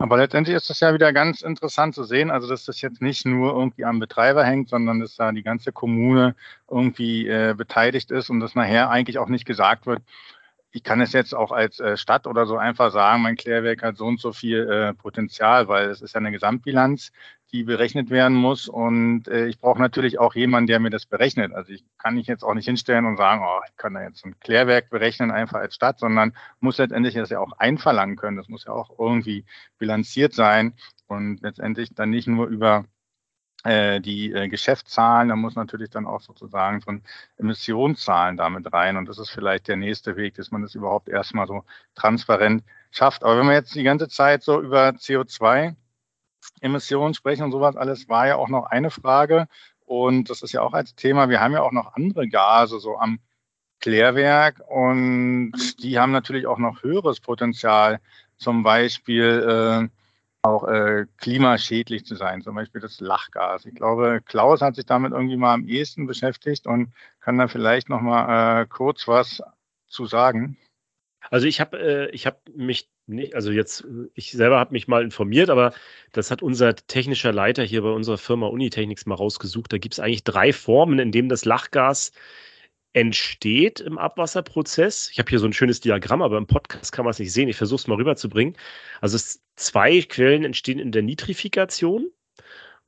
Aber letztendlich ist das ja wieder ganz interessant zu sehen, also dass das jetzt nicht nur irgendwie am Betreiber hängt, sondern dass da die ganze Kommune irgendwie äh, beteiligt ist und dass nachher eigentlich auch nicht gesagt wird, ich kann es jetzt auch als äh, Stadt oder so einfach sagen, mein Klärwerk hat so und so viel äh, Potenzial, weil es ist ja eine Gesamtbilanz, die berechnet werden muss. Und äh, ich brauche natürlich auch jemanden, der mir das berechnet. Also ich kann mich jetzt auch nicht hinstellen und sagen, oh, ich kann da jetzt ein Klärwerk berechnen, einfach als Stadt, sondern muss letztendlich das ja auch einverlangen können. Das muss ja auch irgendwie bilanziert sein und letztendlich dann nicht nur über äh, die äh, Geschäftszahlen, da muss natürlich dann auch sozusagen so Emissionszahlen damit rein. Und das ist vielleicht der nächste Weg, dass man das überhaupt erstmal so transparent schafft. Aber wenn wir jetzt die ganze Zeit so über CO2 Emissionen sprechen und sowas alles, war ja auch noch eine Frage. Und das ist ja auch als Thema, wir haben ja auch noch andere Gase so am Klärwerk und die haben natürlich auch noch höheres Potenzial, zum Beispiel äh, auch äh, klimaschädlich zu sein, zum Beispiel das Lachgas. Ich glaube, Klaus hat sich damit irgendwie mal am ehesten beschäftigt und kann da vielleicht noch mal äh, kurz was zu sagen. Also ich habe äh, ich habe mich nicht, also jetzt ich selber habe mich mal informiert, aber das hat unser technischer Leiter hier bei unserer Firma Unitechnics mal rausgesucht. Da gibt es eigentlich drei Formen, in denen das Lachgas entsteht im Abwasserprozess. Ich habe hier so ein schönes Diagramm, aber im Podcast kann man es nicht sehen. Ich versuche es mal rüberzubringen. Also es, zwei Quellen entstehen in der Nitrifikation.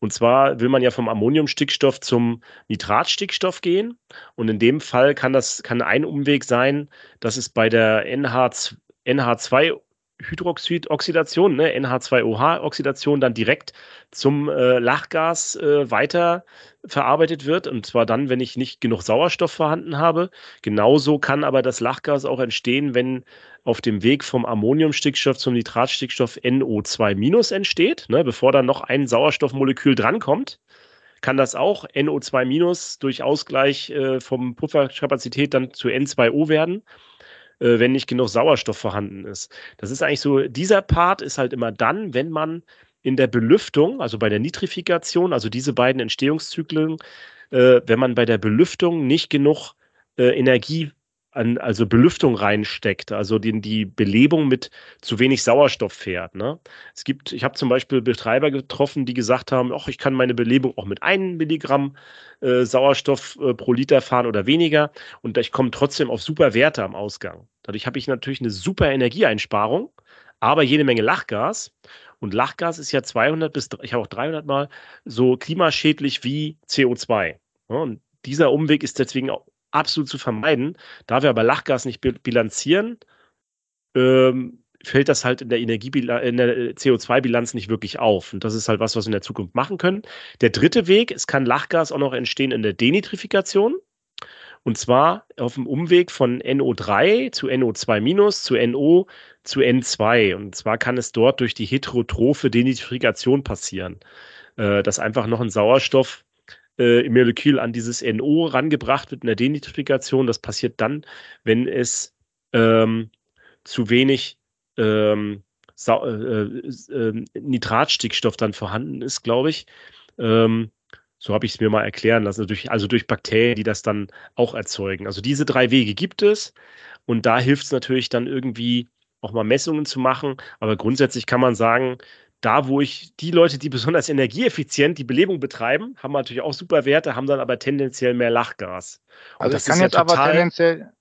Und zwar will man ja vom Ammoniumstickstoff zum Nitratstickstoff gehen. Und in dem Fall kann das kann ein Umweg sein, dass es bei der NH, NH2 Hydroxidoxidation, ne, NH2OH-Oxidation, dann direkt zum äh, Lachgas äh, weiter verarbeitet wird. Und zwar dann, wenn ich nicht genug Sauerstoff vorhanden habe. Genauso kann aber das Lachgas auch entstehen, wenn auf dem Weg vom Ammoniumstickstoff zum Nitratstickstoff NO2- entsteht, ne, bevor dann noch ein Sauerstoffmolekül drankommt kann das auch NO2- durch Ausgleich äh, vom Pufferkapazität dann zu N2O werden äh, wenn nicht genug Sauerstoff vorhanden ist. Das ist eigentlich so, dieser Part ist halt immer dann, wenn man in der Belüftung, also bei der Nitrifikation, also diese beiden Entstehungszyklen, äh, wenn man bei der Belüftung nicht genug äh, Energie an, also Belüftung reinsteckt, also die, die Belebung mit zu wenig Sauerstoff fährt. Ne? Es gibt, ich habe zum Beispiel Betreiber getroffen, die gesagt haben, ach, ich kann meine Belebung auch mit einem Milligramm äh, Sauerstoff äh, pro Liter fahren oder weniger und ich komme trotzdem auf super Werte am Ausgang. Dadurch habe ich natürlich eine super Energieeinsparung, aber jede Menge Lachgas. Und Lachgas ist ja 200 bis, ich habe auch 300 Mal so klimaschädlich wie CO2. Ja, und dieser Umweg ist deswegen auch absolut zu vermeiden. Da wir aber Lachgas nicht bilanzieren, ähm, fällt das halt in der Energiebilanz, in der äh, CO2-Bilanz nicht wirklich auf. Und das ist halt was, was wir in der Zukunft machen können. Der dritte Weg, es kann Lachgas auch noch entstehen in der Denitrifikation. Und zwar auf dem Umweg von NO3 zu NO2- zu NO zu N2. Und zwar kann es dort durch die heterotrophe Denitrifikation passieren, äh, dass einfach noch ein Sauerstoff äh, im Molekül an dieses NO rangebracht wird in der Denitrifikation. Das passiert dann, wenn es ähm, zu wenig ähm, äh, äh, Nitratstickstoff dann vorhanden ist, glaube ich. Ähm, so habe ich es mir mal erklären lassen, durch, also durch Bakterien, die das dann auch erzeugen. Also diese drei Wege gibt es und da hilft es natürlich dann irgendwie auch mal Messungen zu machen. Aber grundsätzlich kann man sagen, da, wo ich die Leute, die besonders energieeffizient die Belebung betreiben, haben natürlich auch super Werte, haben dann aber tendenziell mehr Lachgas. Und also das kann jetzt ja aber tendenziell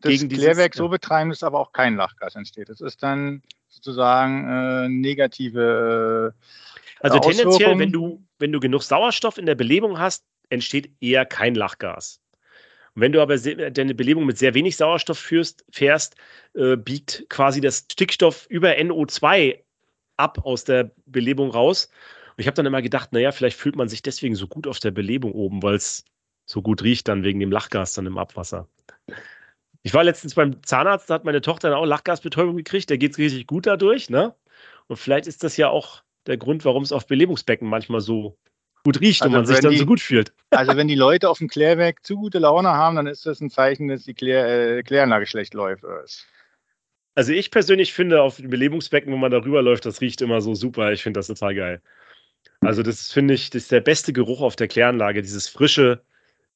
das gegen Klärwerk dieses, so betreiben, dass aber auch kein Lachgas entsteht. Das ist dann sozusagen äh, negative Also tendenziell, wenn du, wenn du genug Sauerstoff in der Belebung hast, entsteht eher kein Lachgas. Und wenn du aber deine Belebung mit sehr wenig Sauerstoff führst, fährst, äh, biegt quasi das Stickstoff über NO2 ab aus der Belebung raus. Und ich habe dann immer gedacht, naja, vielleicht fühlt man sich deswegen so gut auf der Belebung oben, weil es so gut riecht dann wegen dem Lachgas dann im Abwasser. Ich war letztens beim Zahnarzt, da hat meine Tochter dann auch Lachgasbetäubung gekriegt, der geht es richtig gut dadurch, ne? Und vielleicht ist das ja auch der Grund, warum es auf Belebungsbecken manchmal so gut riecht also und man sich dann die, so gut fühlt. Also wenn die Leute auf dem Klärwerk zu gute Laune haben, dann ist das ein Zeichen, dass die Klär, äh, Kläranlage schlecht läuft. Also ich persönlich finde auf dem Belebungsbecken, wo man darüber läuft, das riecht immer so super. Ich finde das total geil. Also das finde ich, das ist der beste Geruch auf der Kläranlage, dieses frische,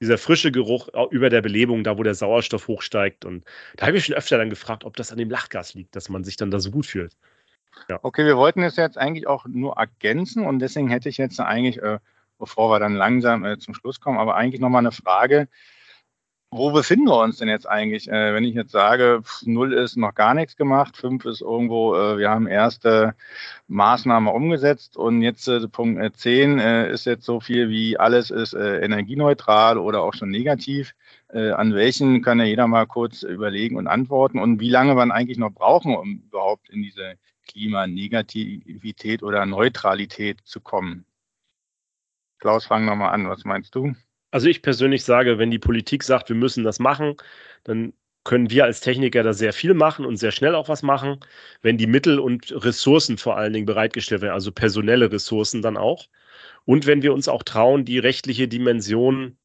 dieser frische Geruch über der Belebung, da wo der Sauerstoff hochsteigt. Und da habe ich schon öfter dann gefragt, ob das an dem Lachgas liegt, dass man sich dann da so gut fühlt. Ja. Okay, wir wollten es jetzt eigentlich auch nur ergänzen und deswegen hätte ich jetzt eigentlich, äh, bevor wir dann langsam äh, zum Schluss kommen, aber eigentlich nochmal eine Frage, wo befinden wir uns denn jetzt eigentlich? Äh, wenn ich jetzt sage, null ist noch gar nichts gemacht, fünf ist irgendwo, äh, wir haben erste Maßnahme umgesetzt und jetzt äh, Punkt äh, zehn äh, ist jetzt so viel wie alles ist äh, energieneutral oder auch schon negativ. an welchen kann ja jeder mal kurz überlegen und antworten und wie lange wir eigentlich noch brauchen, um überhaupt in diese Klimanegativität oder Neutralität zu kommen? Klaus, fang nochmal an. Was meinst du? Also ich persönlich sage, wenn die Politik sagt, wir müssen das machen, dann können wir als Techniker da sehr viel machen und sehr schnell auch was machen, wenn die Mittel und Ressourcen vor allen Dingen bereitgestellt werden, also personelle Ressourcen dann auch. Und wenn wir uns auch trauen, die rechtliche Dimension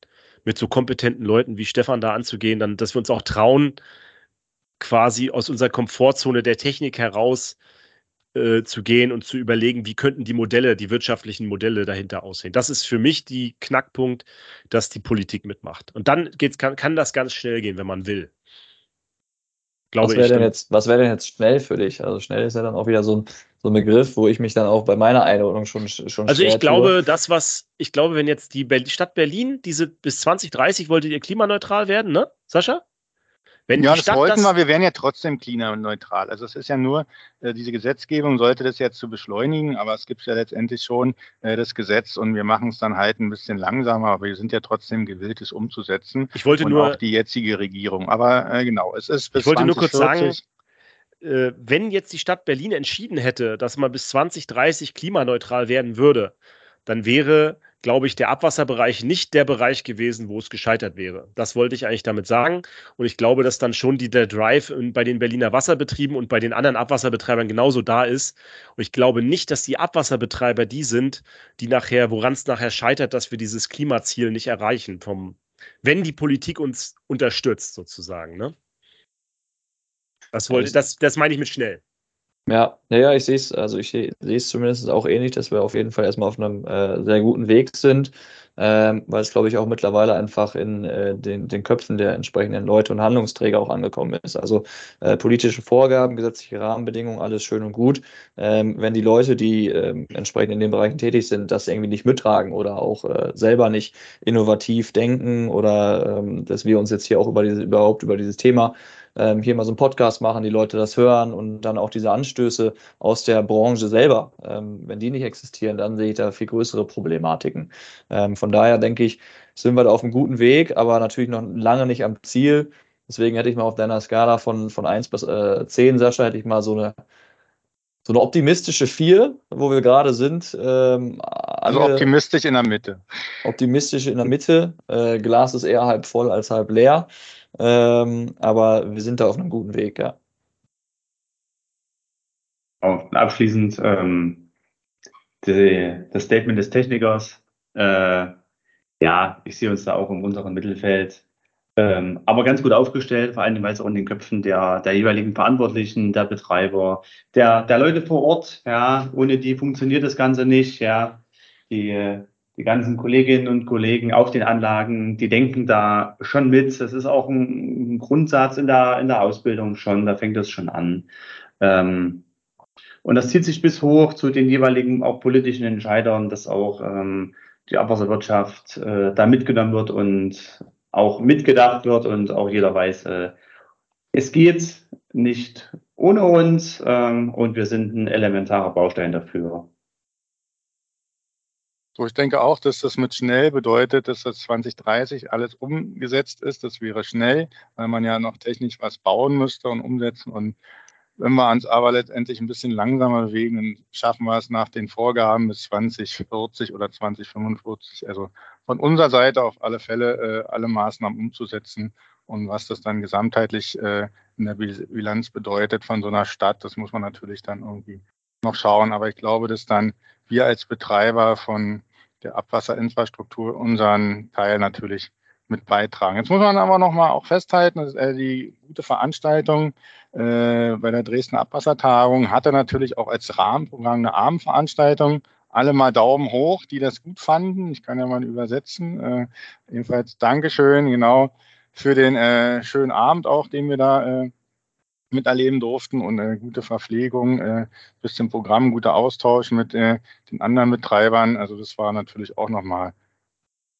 mit so kompetenten Leuten wie Stefan da anzugehen, dann, dass wir uns auch trauen, quasi aus unserer Komfortzone der Technik heraus äh, zu gehen und zu überlegen, wie könnten die Modelle, die wirtschaftlichen Modelle dahinter aussehen. Das ist für mich die Knackpunkt, dass die Politik mitmacht. Und dann geht's, kann, kann das ganz schnell gehen, wenn man will. Glaube was wäre denn, jetzt, was wär denn jetzt schnell für dich? Also schnell ist ja dann auch wieder so ein, so ein Begriff, wo ich mich dann auch bei meiner Einordnung schon schon Also ich glaube, tue. das was ich glaube, wenn jetzt die Stadt Berlin diese bis 2030 wollte ihr klimaneutral werden, ne? Sascha? Wenn ja, das Stadt wollten wir, wir wären ja trotzdem klimaneutral. Also es ist ja nur, äh, diese Gesetzgebung sollte das jetzt zu beschleunigen, aber es gibt ja letztendlich schon äh, das Gesetz und wir machen es dann halt ein bisschen langsamer, aber wir sind ja trotzdem gewillt, es umzusetzen. Ich wollte und nur auch die jetzige Regierung. Aber äh, genau, es ist bis Ich wollte 2040, nur kurz sagen, wenn jetzt die Stadt Berlin entschieden hätte, dass man bis 2030 klimaneutral werden würde, dann wäre glaube ich, der Abwasserbereich nicht der Bereich gewesen, wo es gescheitert wäre. Das wollte ich eigentlich damit sagen. Und ich glaube, dass dann schon die, der Drive bei den Berliner Wasserbetrieben und bei den anderen Abwasserbetreibern genauso da ist. Und ich glaube nicht, dass die Abwasserbetreiber die sind, die nachher, woran es nachher scheitert, dass wir dieses Klimaziel nicht erreichen, vom, wenn die Politik uns unterstützt, sozusagen. Ne? Das, wollte, das, das meine ich mit schnell. Ja, ja, ich sehe es, also ich sehe es zumindest auch ähnlich, dass wir auf jeden Fall erstmal auf einem äh, sehr guten Weg sind, ähm, weil es, glaube ich, auch mittlerweile einfach in äh, den, den Köpfen der entsprechenden Leute und Handlungsträger auch angekommen ist. Also äh, politische Vorgaben, gesetzliche Rahmenbedingungen, alles schön und gut. Ähm, wenn die Leute, die ähm, entsprechend in den Bereichen tätig sind, das irgendwie nicht mittragen oder auch äh, selber nicht innovativ denken oder ähm, dass wir uns jetzt hier auch über diese, überhaupt über dieses Thema ähm, hier mal so einen Podcast machen, die Leute das hören und dann auch diese Anstöße aus der Branche selber, ähm, wenn die nicht existieren, dann sehe ich da viel größere Problematiken. Ähm, von daher denke ich, sind wir da auf einem guten Weg, aber natürlich noch lange nicht am Ziel. Deswegen hätte ich mal auf deiner Skala von, von 1 bis äh, 10, Sascha, hätte ich mal so eine so eine optimistische 4, wo wir gerade sind. Ähm, also optimistisch in der Mitte. Optimistisch in der Mitte. Äh, Glas ist eher halb voll als halb leer. Ähm, aber wir sind da auf einem guten Weg, ja. Abschließend ähm, die, das Statement des Technikers. Äh, ja, ich sehe uns da auch im unteren Mittelfeld. Ähm, aber ganz gut aufgestellt, vor allem weil es auch in den Köpfen der, der jeweiligen Verantwortlichen, der Betreiber, der, der Leute vor Ort, ja, ohne die funktioniert das Ganze nicht, ja. Die die ganzen Kolleginnen und Kollegen auf den Anlagen, die denken da schon mit. Das ist auch ein, ein Grundsatz in der, in der Ausbildung schon, da fängt das schon an. Ähm, und das zieht sich bis hoch zu den jeweiligen auch politischen Entscheidern, dass auch ähm, die Abwasserwirtschaft äh, da mitgenommen wird und auch mitgedacht wird und auch jeder weiß, äh, es geht nicht ohne uns ähm, und wir sind ein elementarer Baustein dafür. So, ich denke auch, dass das mit schnell bedeutet, dass das 2030 alles umgesetzt ist. Das wäre schnell, weil man ja noch technisch was bauen müsste und umsetzen. Und wenn wir uns aber letztendlich ein bisschen langsamer bewegen, dann schaffen wir es nach den Vorgaben bis 2040 oder 2045. Also von unserer Seite auf alle Fälle äh, alle Maßnahmen umzusetzen. Und was das dann gesamtheitlich äh, in der Bilanz bedeutet von so einer Stadt, das muss man natürlich dann irgendwie noch schauen. Aber ich glaube, dass dann wir als Betreiber von der Abwasserinfrastruktur unseren Teil natürlich mit beitragen. Jetzt muss man aber noch mal auch festhalten, dass äh, die gute Veranstaltung äh, bei der Dresdner Abwassertagung hatte natürlich auch als Rahmenprogramm eine Abendveranstaltung. Alle mal Daumen hoch, die das gut fanden. Ich kann ja mal übersetzen. Äh, jedenfalls Dankeschön, genau, für den äh, schönen Abend auch, den wir da äh, miterleben durften und äh, gute Verpflegung, äh, bisschen Programm, guter Austausch mit äh, den anderen Betreibern. Also das war natürlich auch nochmal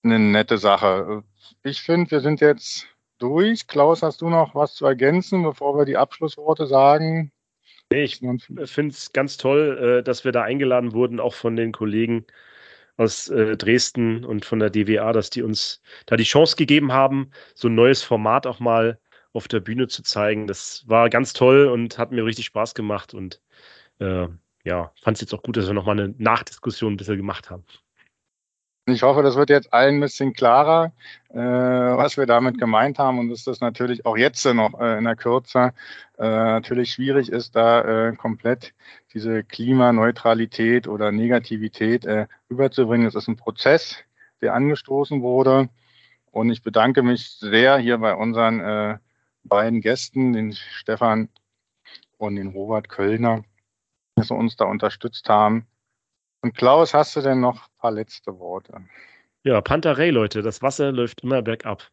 eine nette Sache. Ich finde, wir sind jetzt durch. Klaus, hast du noch was zu ergänzen, bevor wir die Abschlussworte sagen? Nee, ich finde es ganz toll, äh, dass wir da eingeladen wurden, auch von den Kollegen aus äh, Dresden und von der DWA, dass die uns da die Chance gegeben haben, so ein neues Format auch mal auf der Bühne zu zeigen. Das war ganz toll und hat mir richtig Spaß gemacht und äh, ja, fand es jetzt auch gut, dass wir nochmal eine Nachdiskussion ein bisschen gemacht haben. Ich hoffe, das wird jetzt allen ein bisschen klarer, äh, was wir damit gemeint haben und dass das natürlich auch jetzt noch äh, in der Kürze äh, natürlich schwierig ist, da äh, komplett diese Klimaneutralität oder Negativität äh, überzubringen. Es ist ein Prozess, der angestoßen wurde und ich bedanke mich sehr hier bei unseren äh, beiden Gästen, den Stefan und den Robert Kölner, dass sie uns da unterstützt haben. Und Klaus, hast du denn noch ein paar letzte Worte? Ja, Pantarei, Leute, das Wasser läuft immer bergab.